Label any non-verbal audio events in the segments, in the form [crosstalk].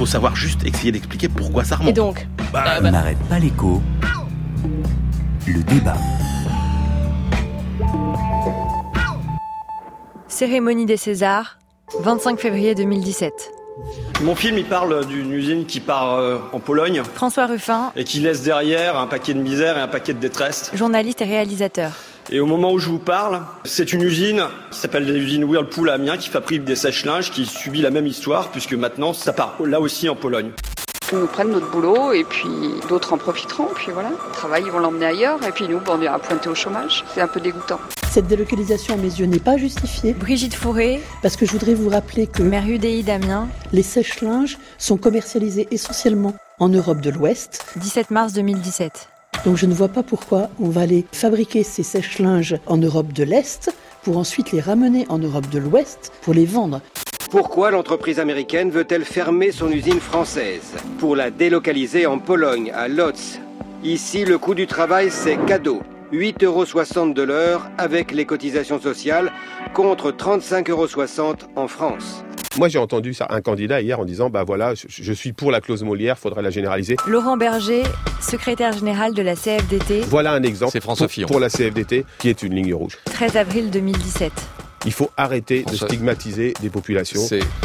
faut savoir juste essayer d'expliquer pourquoi ça remonte. Et donc Bah, On n'arrête pas l'écho. Le débat. Cérémonie des Césars, 25 février 2017. Mon film, il parle d'une usine qui part euh, en Pologne François Ruffin, et qui laisse derrière un paquet de misère et un paquet de détresse. journaliste et réalisateur. Et au moment où je vous parle, c'est une usine qui s'appelle l'usine Whirlpool à Amiens qui fabrique des sèche-linges qui subit la même histoire puisque maintenant ça part là aussi en Pologne. Ils nous prennent notre boulot et puis d'autres en profiteront. Puis voilà, le travail, ils vont l'emmener ailleurs et puis nous, bon, on ira pointer au chômage. C'est un peu dégoûtant. Cette délocalisation, à mes yeux, n'est pas justifiée Brigitte Fourré, parce que je voudrais vous rappeler que maire UDI d'Amiens, les sèche-linges sont commercialisés essentiellement en Europe de l'Ouest. 17 mars 2017. Donc je ne vois pas pourquoi on va aller fabriquer ces sèche-linges en Europe de l'Est pour ensuite les ramener en Europe de l'Ouest pour les vendre. Pourquoi l'entreprise américaine veut-elle fermer son usine française Pour la délocaliser en Pologne, à Lodz? Ici, le coût du travail, c'est cadeau. 8,60 euros de l'heure avec les cotisations sociales contre 35,60 euros en France. Moi, j'ai entendu ça, un candidat hier en disant, bah voilà, je, je suis pour la clause Molière, faudrait la généraliser. Laurent Berger, secrétaire général de la CFDT, Voilà un exemple C'est François pour, Fillon. pour la CFDT qui est une ligne rouge. 13 avril 2017. Il faut arrêter de stigmatiser des populations,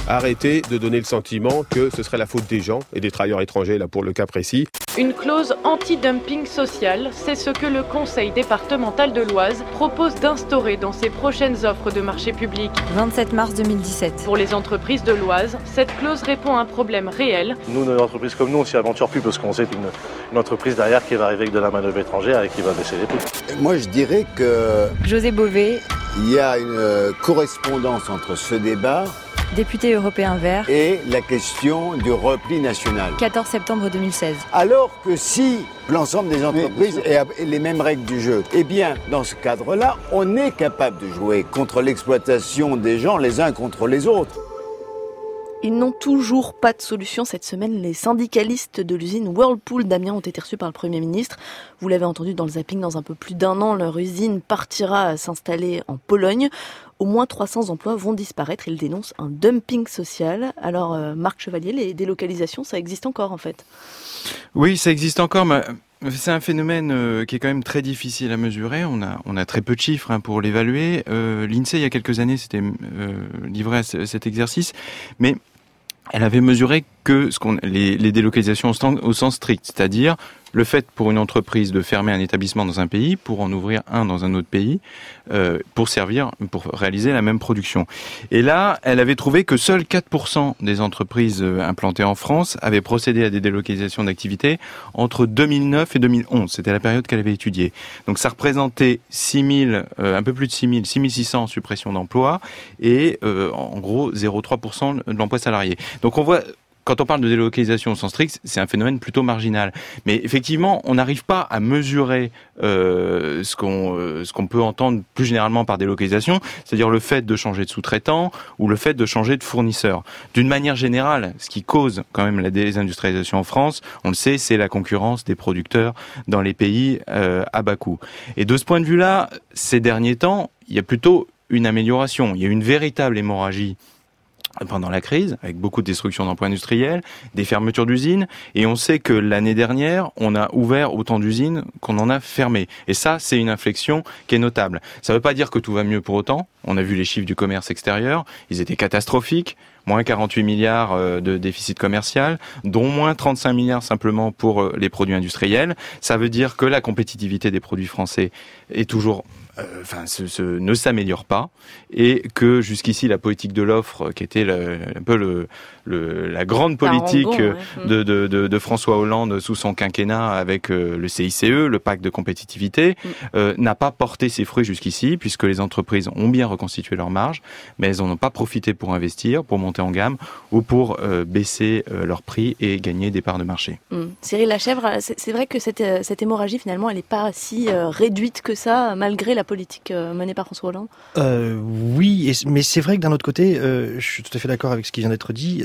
arrêter de donner le sentiment que ce serait la faute des gens et des travailleurs étrangers, là pour le cas précis. Une clause anti-dumping social, c'est ce que le Conseil départemental de l'Oise propose d'instaurer dans ses prochaines offres de marché public. 27 mars 2017. Pour les entreprises de l'Oise, cette clause répond à un problème réel. Nous, une entreprise comme nous, on s'y aventure plus parce qu'on sait une, une entreprise derrière qui va arriver avec de la manœuvre étrangère et qui va baisser les prix. Moi, je dirais qu'il José Bové, y a une euh, correspondance entre ce débat député européen vert, et la question du repli national. 14 septembre 2016. Alors que si l'ensemble des entreprises aient aient les mêmes règles du jeu, eh bien, dans ce cadre-là, on est capable de jouer contre l'exploitation des gens les uns contre les autres. Ils n'ont toujours pas de solution cette semaine. Les syndicalistes de l'usine Whirlpool d'Amiens ont été reçus par le Premier ministre. Vous l'avez entendu dans le zapping, dans un peu plus d'un an, leur usine partira s'installer en Pologne. Au moins 300 emplois vont disparaître. Ils dénoncent un dumping social. Alors, euh, Marc Chevalier, les délocalisations, ça existe encore en fait? Oui, ça existe encore, mais c'est un phénomène euh, qui est quand même très difficile à mesurer. On a, très peu de chiffres hein, pour l'évaluer. Euh, L'INSEE, il y a quelques années, s'était livré à ce- cet exercice, mais elle avait mesuré que ce qu'on, les, les délocalisations au, sens strict, c'est-à-dire le fait pour une entreprise de fermer un établissement dans un pays pour en ouvrir un dans un autre pays euh, pour servir, pour réaliser la même production. Et là, elle avait trouvé que seuls 4% des entreprises euh, implantées en France avaient procédé à des délocalisations d'activités entre 2009 et 2011. C'était la période qu'elle avait étudiée. Donc ça représentait 6000, euh, un peu plus de 6000, 6600 suppressions d'emplois et euh, en gros 0,3% de l'emploi salarié. Donc on voit quand on parle de délocalisation au sens strict, c'est un phénomène plutôt marginal. Mais effectivement, on n'arrive pas à mesurer euh, ce qu'on euh, ce qu'on peut entendre plus généralement par délocalisation, c'est-à-dire le fait de changer de sous-traitant ou le fait de changer de fournisseur. D'une manière générale, ce qui cause quand même la désindustrialisation en France, on le sait, c'est la concurrence des producteurs dans les pays euh, à bas coût. Et de ce point de vue-là, ces derniers temps, il y a plutôt une amélioration. Il y a une véritable hémorragie pendant la crise, avec beaucoup de destruction d'emplois industriels, des fermetures d'usines, et on sait que l'année dernière, on a ouvert autant d'usines qu'on en a fermé. Et ça, c'est une inflexion qui est notable. Ça ne veut pas dire que tout va mieux pour autant. On a vu les chiffres du commerce extérieur, ils étaient catastrophiques. Moins 48 milliards euh, de déficit commercial, dont moins 35 milliards simplement pour euh, les produits industriels. Ça veut dire que la compétitivité des produits français est toujours enfin, ce, ce- ne s'améliore pas et que jusqu'ici la politique de l'offre, qui était le- un peu le, le- la grande politique euh, ouais. de, de, de, de François Hollande sous son quinquennat avec euh, le CICE, le pacte de compétitivité, euh, n'a pas porté ses fruits jusqu'ici puisque les entreprises ont bien reconstitué leurs marges, mais elles n'en ont pas profité pour investir, pour monter en gamme ou pour euh, baisser euh, leurs prix et gagner des parts de marché. Hmm. Cyril Lachèvre, c'est vrai que cette, cette hémorragie finalement, elle n'est pas si euh, réduite que ça, malgré la politique menée par François Hollande? Oui, mais c'est vrai que d'un autre côté, je suis tout à fait d'accord avec ce qui vient d'être dit.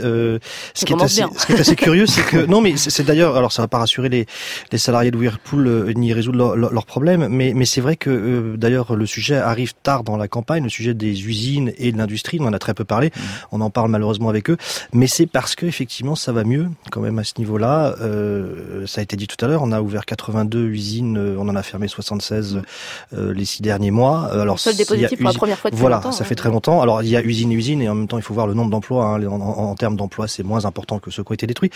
Ce, qui est assez, ce qui est assez curieux, c'est que [laughs] non, mais c'est d'ailleurs, alors ça va pas rassurer les, les salariés de Whirlpool ni résoudre leurs leur problèmes, mais, mais c'est vrai que d'ailleurs le sujet arrive tard dans la campagne, le sujet des usines et de l'industrie, on en a très peu parlé, mmh. on en parle malheureusement avec eux, mais c'est parce que effectivement ça va mieux quand même à ce niveau-là. Euh, ça a été dit tout à l'heure, on a ouvert 82 usines, euh, on en a fermé 76 euh, les six derniers mois. Alors seul des positifs pour la première fois voilà, ça fait très longtemps. Alors il y a usine et usine et en même temps il faut voir le nombre d'emplois. Hein. En, en, termes d'emplois, c'est moins important que ceux qui ont été détruits.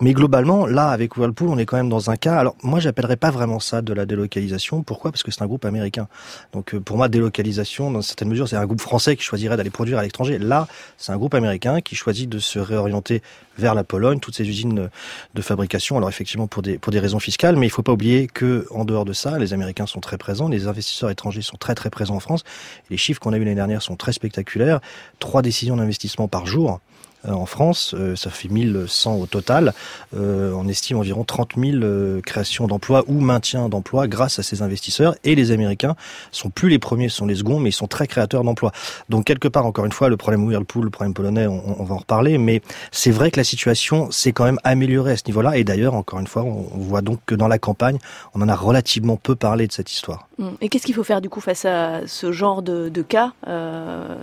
Mais globalement, là avec Whirlpool, on est quand même dans un cas. Alors moi, j'appellerais pas vraiment ça de la délocalisation. Pourquoi? Parce que c'est un groupe américain. Donc pour moi, délocalisation, dans certaines mesures, c'est un groupe français qui choisirait d'aller produire à l'étranger. Là, c'est un groupe américain qui choisit de se réorienter vers la Pologne, toutes ces usines de fabrication. Alors effectivement pour des pour des raisons fiscales, mais il faut pas oublier que en dehors de ça, les Américains sont très présents, les investisseurs étrangers sont très très présents en France. les chiffres qu'on a eu l'année dernière sont très spectaculaires. Trois décisions d'investissement par jour. Euh, en France, euh, ça fait 1100 au total. Euh, on estime environ 30 000 créations d'emplois ou maintien d'emplois grâce à ces investisseurs. Et les Américains sont plus les premiers, sont les seconds, mais ils sont très créateurs d'emplois. Donc quelque part, encore une fois, le problème Whirlpool, le problème polonais, on, va en reparler, mais c'est vrai que la situation s'est quand même améliorée à ce niveau-là. Et d'ailleurs, encore une fois, on, voit donc que dans la campagne, on en a relativement peu parlé de cette histoire. Hum. Et qu'est-ce qu'il faut faire du coup face à ce genre de, cas?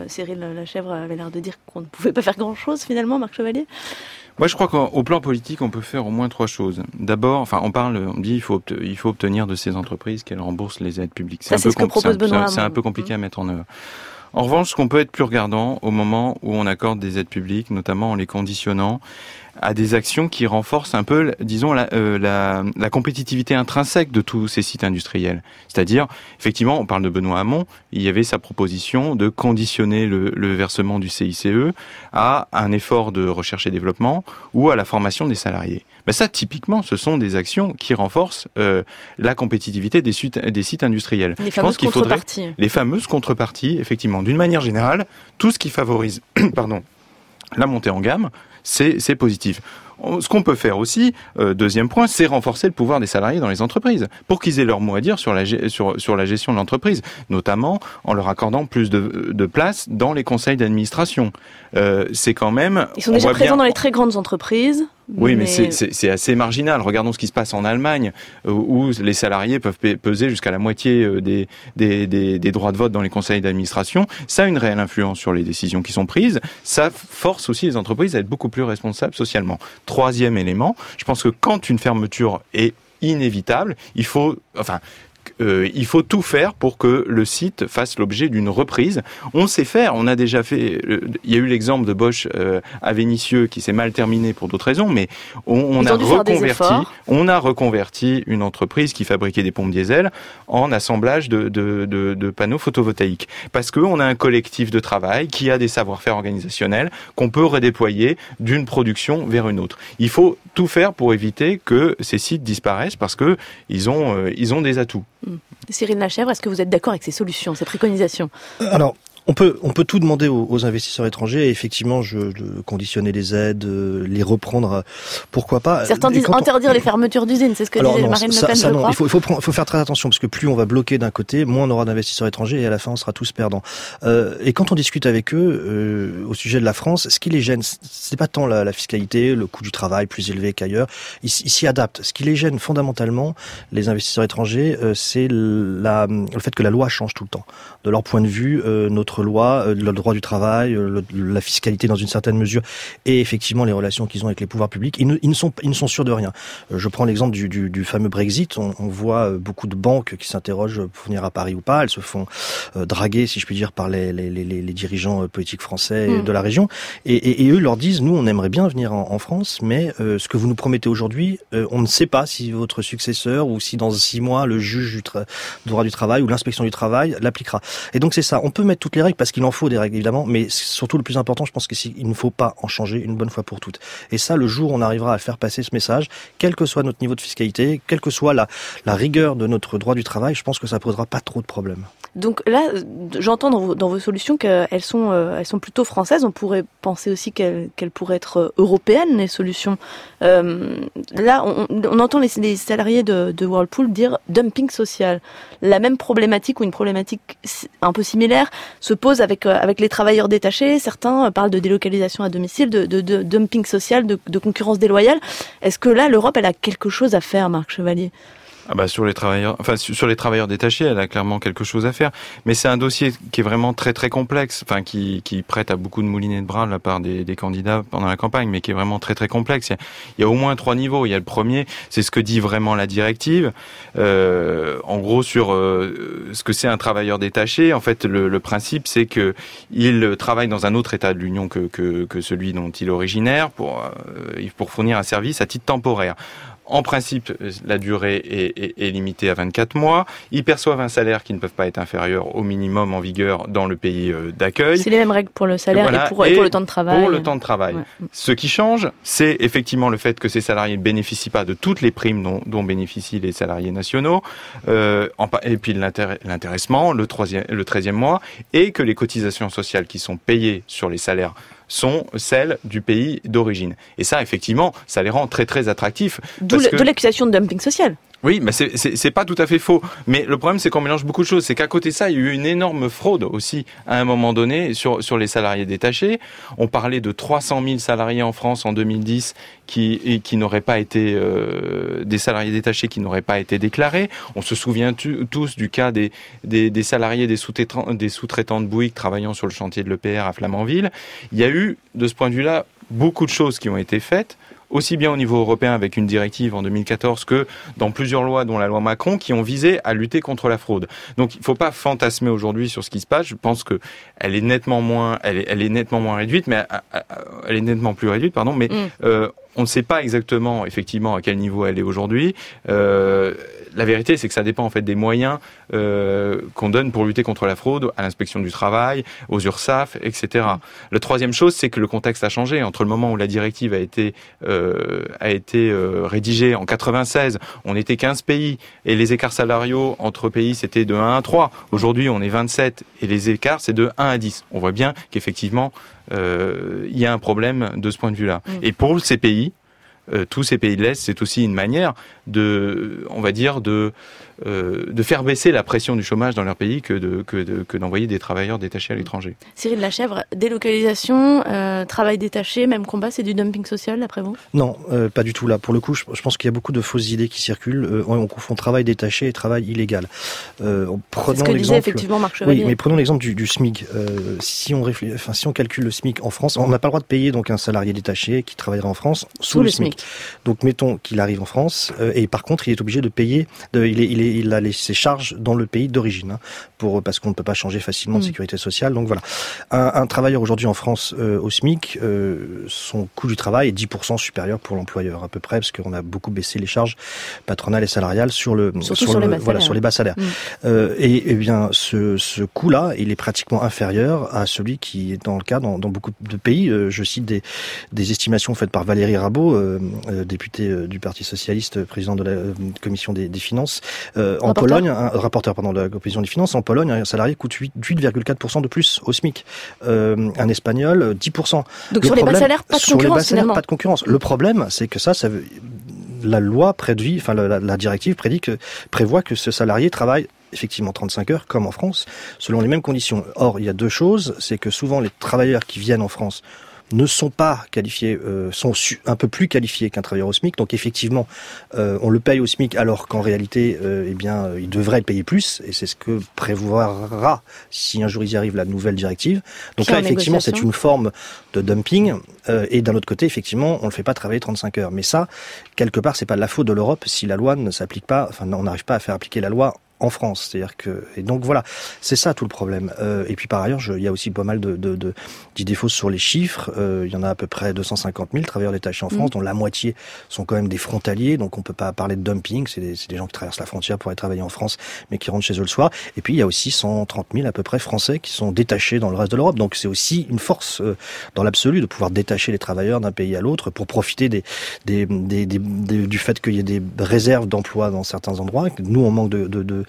Cyril Lachèvre avait l'air de dire qu'on ne pouvait pas faire grand-chose finalement, Marc Chevalier? Moi, je crois qu'au plan politique, on peut faire au moins trois choses. D'abord, enfin, on parle, on dit, il faut, il faut obtenir de ces entreprises qu'elles remboursent les aides publiques. C'est un, peu, un peu compliqué à mettre en œuvre. En revanche, ce qu'on peut être plus regardant au moment où on accorde des aides publiques, notamment en les conditionnant à des actions qui renforcent un peu, disons, la, euh, compétitivité intrinsèque de tous ces sites industriels. C'est-à-dire, effectivement, on parle de Benoît Hamon, il y avait sa proposition de conditionner le, versement du CICE à un effort de recherche et développement ou à la formation des salariés. Ben ça, typiquement, ce sont des actions qui renforcent euh, la compétitivité des, des, sites industriels. Les fameuses contreparties. Les fameuses contreparties, effectivement. D'une manière générale, tout ce qui favorise [clears throat] pardon, la montée en gamme, c'est positif. Ce qu'on peut faire aussi, euh, deuxième point, c'est renforcer le pouvoir des salariés dans les entreprises pour qu'ils aient leur mot à dire sur la, sur, sur la gestion de l'entreprise, notamment en leur accordant plus de, de place dans les conseils d'administration. Euh, c'est quand même. Ils sont déjà présents dans les très grandes entreprises. Oui, mais, c'est assez marginal. Regardons ce qui se passe en Allemagne, euh, où les salariés peuvent peser jusqu'à la moitié euh, des, des, des, des, droits de vote dans les conseils d'administration. Ça a une réelle influence sur les décisions qui sont prises. Ça force aussi les entreprises à être beaucoup plus responsables socialement. Troisième élément, je pense que quand une fermeture est inévitable, il faut, enfin, euh, il faut tout faire pour que le site fasse l'objet d'une reprise. On sait faire, on a déjà fait. Il y a eu l'exemple de Bosch euh, à Vénissieux qui s'est mal terminé pour d'autres raisons, mais on, a reconverti, on a reconverti une entreprise qui fabriquait des pompes diesel en assemblage de, de, de, de panneaux photovoltaïques, parce qu'on a un collectif de travail qui a des savoir-faire organisationnels qu'on peut redéployer d'une production vers une autre. Il faut tout faire pour éviter que ces sites disparaissent parce que ils ont euh, ils ont des atouts. Cyril Lachèvre, est-ce que vous êtes d'accord avec ces solutions, ces préconisations Alors, on peut, on peut tout demander aux, investisseurs étrangers. Et effectivement, je, de conditionner les aides, euh, les reprendre, pourquoi pas. Certains disent interdire les fermetures d'usines, c'est ce que disait Marine Le Pen, je crois. Il faut, il faut, faut, faire très attention parce que plus on va bloquer d'un côté, moins on aura d'investisseurs étrangers et à la fin on sera tous perdants. Euh, et quand on discute avec eux euh, au sujet de la France, ce qui les gêne, c'est pas tant la, fiscalité, le coût du travail plus élevé qu'ailleurs. Ils s'y adaptent. Ce qui les gêne fondamentalement, les investisseurs étrangers, c'est le fait que la loi change tout le temps. De leur point de vue, notre loi, euh, le droit du travail, euh, la fiscalité dans une certaine mesure, et effectivement les relations qu'ils ont avec les pouvoirs publics, ils ne, sont, ils ne sont sûrs de rien. Euh, je prends l'exemple du, du, fameux Brexit. On, voit beaucoup de banques qui s'interrogent pour venir à Paris ou pas. Elles se font draguer, si je puis dire, par les, les, les, les dirigeants politiques français mm. de la région. Et, et, eux leur disent, nous, on aimerait bien venir en, France, mais ce que vous nous promettez aujourd'hui, on ne sait pas si votre successeur ou si dans six mois le juge du, droit du travail ou l'inspection du travail l'appliquera. Et donc c'est ça. On peut mettre toutes les règles parce qu'il en faut des règles évidemment, mais surtout le plus important, je pense qu'il ne faut pas en changer une bonne fois pour toutes. Et ça, le jour où on arrivera à faire passer ce message, quel que soit notre niveau de fiscalité, quelle que soit la, la rigueur de notre droit du travail, je pense que ça posera pas trop de problèmes. Donc là, j'entends dans vos, dans vos solutions qu'elles sont, euh, elles sont plutôt françaises. On pourrait penser aussi qu'elles qu'elles pourraient être euh, européennes, les solutions. Euh, là, on, on entend les, les, salariés de, de Whirlpool dire dumping social. La même problématique ou une problématique un peu similaire se pose avec, euh, avec les travailleurs détachés. Certains parlent de délocalisation à domicile, de dumping social, de, de concurrence déloyale. Est-ce que là, l'Europe, elle a quelque chose à faire, Marc Chevalier? Ah bah sur les travailleurs, enfin sur les travailleurs détachés, elle a clairement quelque chose à faire. Mais c'est un dossier qui est vraiment très très complexe, enfin qui, prête à beaucoup de moulinets de bras de la part des, candidats pendant la campagne, mais qui est vraiment très très complexe. Il y a, au moins trois niveaux. Il y a le premier, c'est ce que dit vraiment la directive. Euh, en gros sur euh, ce que c'est un travailleur détaché. En fait, le, principe c'est que il travaille dans un autre État de l'Union que, celui dont il est originaire pour euh, pour fournir un service à titre temporaire. En principe, la durée est, est, est, limitée à 24 mois. Ils perçoivent un salaire qui ne peut pas être inférieur au minimum en vigueur dans le pays euh, d'accueil. C'est les mêmes règles pour le salaire et, voilà. et, pour, et, pour, le temps de travail. Pour le temps de travail. Ouais. Ce qui change, c'est effectivement le fait que ces salariés ne bénéficient pas de toutes les primes dont, dont bénéficient les salariés nationaux, euh, et puis l'intéressement, le, troisième, le 13e mois, et que les cotisations sociales qui sont payées sur les salaires sont celles du pays d'origine. Et ça, effectivement, ça les rend très très attractifs. D'où l'accusation de dumping social. Oui, mais c'est pas tout à fait faux. Mais le problème, c'est qu'on mélange beaucoup de choses. C'est qu'à côté de ça, il y a eu une énorme fraude aussi à un moment donné sur, sur les salariés détachés. On parlait de 300 000 salariés en France en 2010 qui, qui n'auraient pas été euh, des salariés détachés qui n'auraient pas été déclarés. On se souvient tous du cas des, des, salariés des sous-traitants des sous-traitants de Bouygues travaillant sur le chantier de l'EPR à Flamanville. Il y a eu, de ce point de vue-là, beaucoup de choses qui ont été faites aussi bien au niveau européen avec une directive en 2014 que dans plusieurs lois, dont la loi Macron, qui ont visé à lutter contre la fraude. Donc il ne faut pas fantasmer aujourd'hui sur ce qui se passe. Je pense que elle est nettement moins, elle est, elle est nettement moins réduite, mais elle est nettement plus réduite, pardon. Mais mm. euh, on ne sait pas exactement, effectivement, à quel niveau elle est aujourd'hui. Euh, la vérité, c'est que ça dépend en fait des moyens euh, qu'on donne pour lutter contre la fraude à l'inspection du travail, aux URSAF, etc. La troisième chose, c'est que le contexte a changé entre le moment où la directive a été euh, a été euh, rédigée en 96. On était 15 pays et les écarts salariaux entre pays c'était de 1 à 3. Aujourd'hui, on est 27 et les écarts c'est de 1 à 10. On voit bien qu'effectivement il y a un problème de ce point de vue-là. Mmh. Et pour ces pays, euh, tous ces pays de l'Est, c'est aussi une manière de, on va dire, de euh, de faire baisser la pression du chômage dans leur pays que de, que, de, que d'envoyer des travailleurs détachés à l'étranger. Cyril Lachèvre, délocalisation, euh, travail détaché, même combat, c'est du dumping social d'après vous? Non, euh, pas du tout là. Pour le coup, je, je pense qu'il y a beaucoup de fausses idées qui circulent. Euh, on, on, confond travail détaché et travail illégal. Euh, prenons c'est ce que disait effectivement Marc Chevalier. Oui, mais prenons l'exemple du, du SMIC. si on réfléchit, enfin, si on calcule le SMIC en France, on n'a pas le droit de payer donc un salarié détaché qui travaillera en France sous, sous le, le SMIC. Donc mettons qu'il arrive en France et par contre il est obligé de payer, de, il, est, il, est, il a les, ses charges dans le pays d'origine, hein, pour parce qu'on ne peut pas changer facilement de mmh. sécurité sociale. Donc voilà, un, un travailleur aujourd'hui en France euh, au SMIC, euh, son coût du travail est 10% supérieur pour l'employeur à peu près, parce qu'on a beaucoup baissé les charges patronales et salariales sur le sur, sur, le, les voilà sur les bas salaires. Mmh. Euh, et, et, eh bien ce, ce coût-là, il est pratiquement inférieur à celui qui est dans le cas dans, dans beaucoup de pays. Euh, je cite des, des estimations faites par Valérie Rabault, euh, députée du Parti socialiste, président de la commission des, des finances, en Pologne un rapporteur pendant la commission des finances, en Pologne, un salarié coûte 8,4% de plus au SMIC. Euh, un espagnol, 10%. Donc le sur problème, les bas salaires, pas de sur concurrence les salaires, pas de concurrence. Le problème, c'est que ça, ça veut, la loi prédit, enfin la, la, directive prédit que, prévoit que ce salarié travaille effectivement 35 heures comme en France, selon les mêmes conditions. Or, il y a deux choses, c'est que souvent les travailleurs qui viennent en France ne sont pas qualifiés, euh, sont un peu plus qualifiés qu'un travailleur au SMIC. Donc effectivement, euh, on le paye au SMIC alors qu'en réalité, euh, eh bien, il devrait le payer plus. Et c'est ce que prévoira, si un jour ils y arrivent, la nouvelle directive. Donc là, effectivement, c'est une forme de dumping. Et d'un autre côté, effectivement, on ne le fait pas travailler 35 heures. Mais ça, quelque part, c'est pas de la faute de l'Europe si la loi ne s'applique pas. Enfin, on n'arrive pas à faire appliquer la loi en France. C'est-à-dire que et donc voilà, c'est ça tout le problème. Euh, et puis par ailleurs, il y a aussi pas mal de, de, d'idées fausses sur les chiffres. Euh, il y en a à peu près 250 000 travailleurs détachés en France, mmh. dont la moitié sont quand même des frontaliers. Donc on peut pas parler de dumping. C'est des, des gens qui traversent la frontière pour aller travailler en France, mais qui rentrent chez eux le soir. Et puis il y a aussi 130 000 à peu près Français qui sont détachés dans le reste de l'Europe. Donc c'est aussi une force euh, dans l'absolu de pouvoir détacher les travailleurs d'un pays à l'autre pour profiter des, des, des, du fait qu'il y ait des réserves d'emploi dans certains endroits. Nous, on manque de, de, de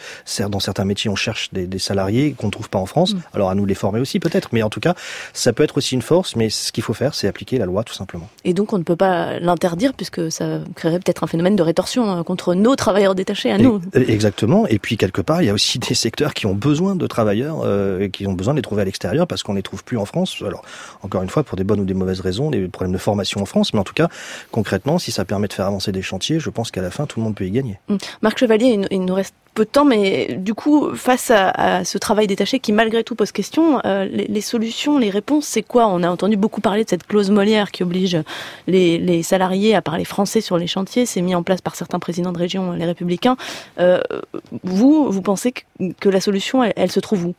dans certains métiers, on cherche des, des salariés qu'on ne trouve pas en France. Mm. Alors à nous de les former aussi peut-être, mais en tout cas, ça peut être aussi une force. Mais ce qu'il faut faire, c'est appliquer la loi tout simplement. Et donc on ne peut pas l'interdire puisque ça créerait peut-être un phénomène de rétorsion hein, contre nos travailleurs détachés à nous. exactement. Et puis quelque part, il y a aussi des secteurs qui ont besoin de travailleurs euh, et qui ont besoin de les trouver à l'extérieur parce qu'on les trouve plus en France. Alors encore une fois, pour des bonnes ou des mauvaises raisons, des problèmes de formation en France, mais en tout cas, concrètement, si ça permet de faire avancer des chantiers, je pense qu'à la fin, tout le monde peut y gagner. Mmh. Marc Chevalier, il nous reste peu de temps, mais du coup, face à, ce travail détaché qui malgré tout pose question, euh, les, solutions, les réponses, c'est quoi? On a entendu beaucoup parler de cette clause Molière qui oblige les, salariés à parler français sur les chantiers. C'est mis en place par certains présidents de région, les républicains. Euh, vous, vous pensez que, la solution, elle, se trouve où?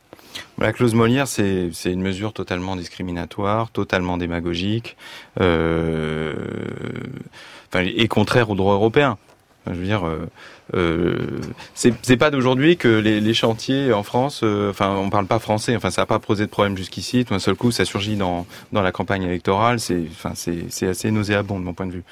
La clause Molière, c'est une mesure totalement discriminatoire, totalement démagogique, euh, et contraire au droit européen. Je veux dire, euh, c'est pas d'aujourd'hui que les, chantiers en France, euh, enfin, on parle pas français, enfin, ça n'a pas posé de problème jusqu'ici. Tout d'un seul coup, ça surgit dans dans la campagne électorale. C'est, enfin, c'est assez nauséabond de mon point de vue.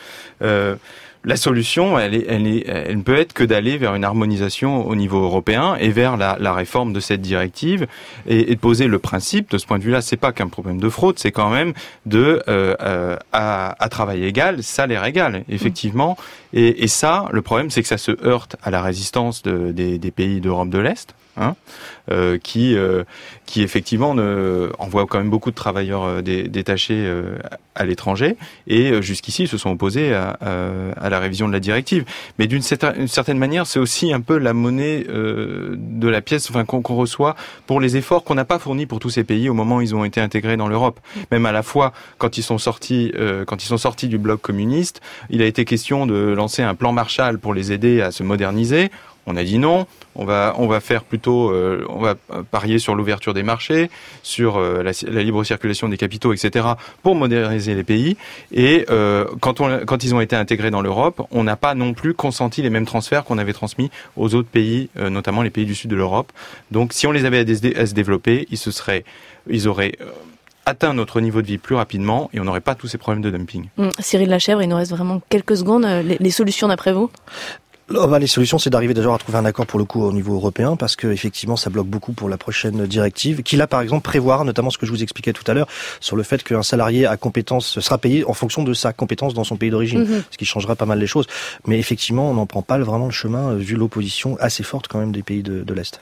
Euh, la solution, elle, est, elle, est, elle ne peut être que d'aller vers une harmonisation au niveau européen et vers la, réforme de cette directive et, de poser le principe. De ce point de vue-là, c'est pas qu'un problème de fraude, c'est quand même de euh, euh, à, travail égal, salaire égal, effectivement. Et ça, le problème, c'est que ça se heurte à la résistance de, des, des pays d'Europe de l'Est. Hein, euh, qui euh, qui effectivement ne, envoie quand même beaucoup de travailleurs euh, dé, détachés euh, à l'étranger et euh, jusqu'ici se sont opposés à, à, la révision de la directive. Mais d'une certaine manière, c'est aussi un peu la monnaie de la pièce enfin, qu'on qu reçoit pour les efforts qu'on n'a pas fournis pour tous ces pays au moment où ils ont été intégrés dans l'Europe. Même à la fois quand ils sont sortis quand ils sont sortis du bloc communiste, il a été question de lancer un plan Marshall pour les aider à se moderniser. On a dit non. On va, faire plutôt, euh, on va parier sur l'ouverture des marchés, sur euh, la, libre circulation des capitaux, etc., pour moderniser les pays. Et euh, quand, ils ont été intégrés dans l'Europe, on n'a pas non plus consenti les mêmes transferts qu'on avait transmis aux autres pays, euh, notamment les pays du sud de l'Europe. Donc, si on les avait à, se développer, ils auraient euh, atteint notre niveau de vie plus rapidement et on n'aurait pas tous ces problèmes de dumping. Mmh. Cyril Lachèvre, il nous reste vraiment quelques secondes. Les solutions d'après vous? Bah, les solutions, c'est d'arriver déjà à trouver un accord pour le coup au niveau européen, parce que effectivement, ça bloque beaucoup pour la prochaine directive, qui là, par exemple, prévoir notamment ce que je vous expliquais tout à l'heure sur le fait qu'un salarié à compétence sera payé en fonction de sa compétence dans son pays d'origine, -hmm. ce qui changera pas mal les choses. Mais effectivement, on n'en prend pas vraiment le chemin vu l'opposition assez forte quand même des pays de, de l'est.